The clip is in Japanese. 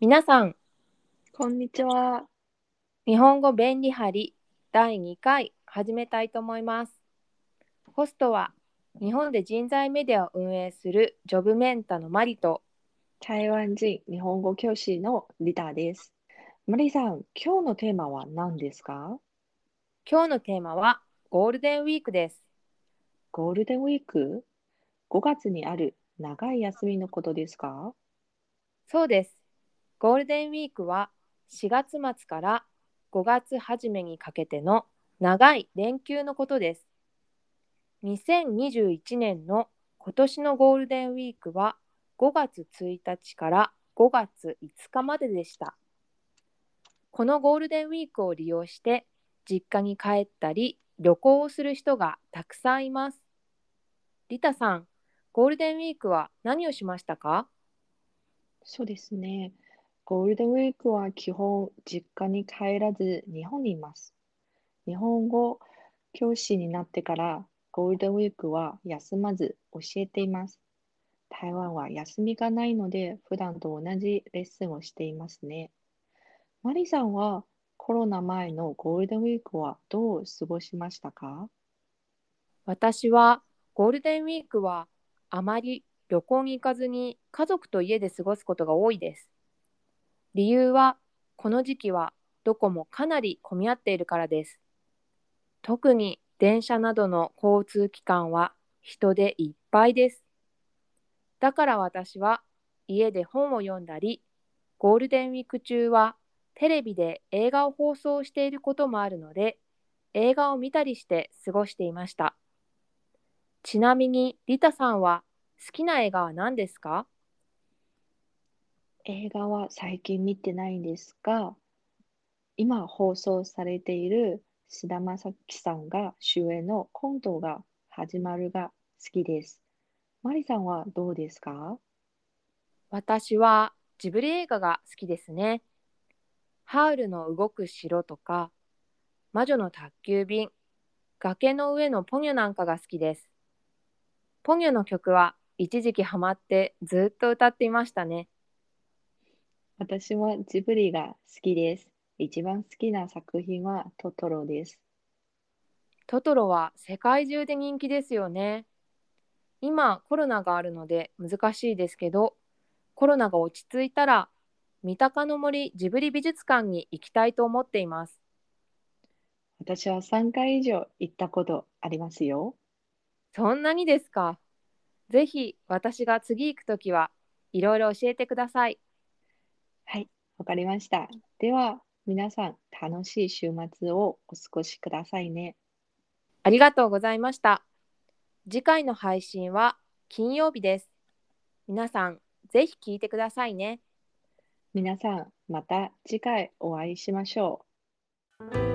皆さん、こんにちは。日本語便利貼り第2回始めたいと思います。ホストは日本で人材メディアを運営するジョブメンタのマリと台湾人日本語教師のリタです。マリさん、今日のテーマは何ですか？今日のテーマはゴールデンウィークです。ゴールデンウィーク ?5 月にある長い休みのことですか？そうです。ゴールデンウィークは4月末から5月初めにかけての長い連休のことです。2021年の今年のゴールデンウィークは5月1日から5月5日まででした。このゴールデンウィークを利用して実家に帰ったり旅行をする人がたくさんいます。リタさん、ゴールデンウィークは何をしましたか？そうですね。ゴールデンウィークは基本実家に帰らず日本にいます。日本語教師になってからゴールデンウィークは休まず教えています。台湾は休みがないので普段と同じレッスンをしていますね。マリさんはコロナ前のゴールデンウィークはどう過ごしましたか？私はゴールデンウィークはあまり旅行に行かずに家族と家で過ごすことが多いです。理由はこの時期はどこもかなり混み合っているからです。特に電車などの交通機関は人でいっぱいです。だから私は家で本を読んだり、ゴールデンウィーク中はテレビで映画を放送していることもあるので、映画を見たりして過ごしていました。ちなみにリタさんは好きな映画は何ですか？映画は最近見てないんですが、今放送されている菅田将暉さんが主演のコントが始まるが好きです。マリさんはどうですか？私はジブリ映画が好きですね。ハウルの動く城とか、魔女の宅急便、崖の上のポニョなんかが好きです。ポニョの曲は一時期ハマってずっと歌っていましたね。私もジブリが好きです。一番好きな作品はトトロです。トトロは世界中で人気ですよね。今コロナがあるので難しいですけど、コロナが落ち着いたら三鷹の森ジブリ美術館に行きたいと思っています。私は3回以上行ったことありますよ。そんなにですか？ぜひ私が次行くときはいろいろ教えてください。はい、わかりました。では、皆さん楽しい週末をお過ごしくださいね。ありがとうございました。次回の配信は金曜日です。皆さんぜひ聞いてくださいね。皆さん、また次回お会いしましょう。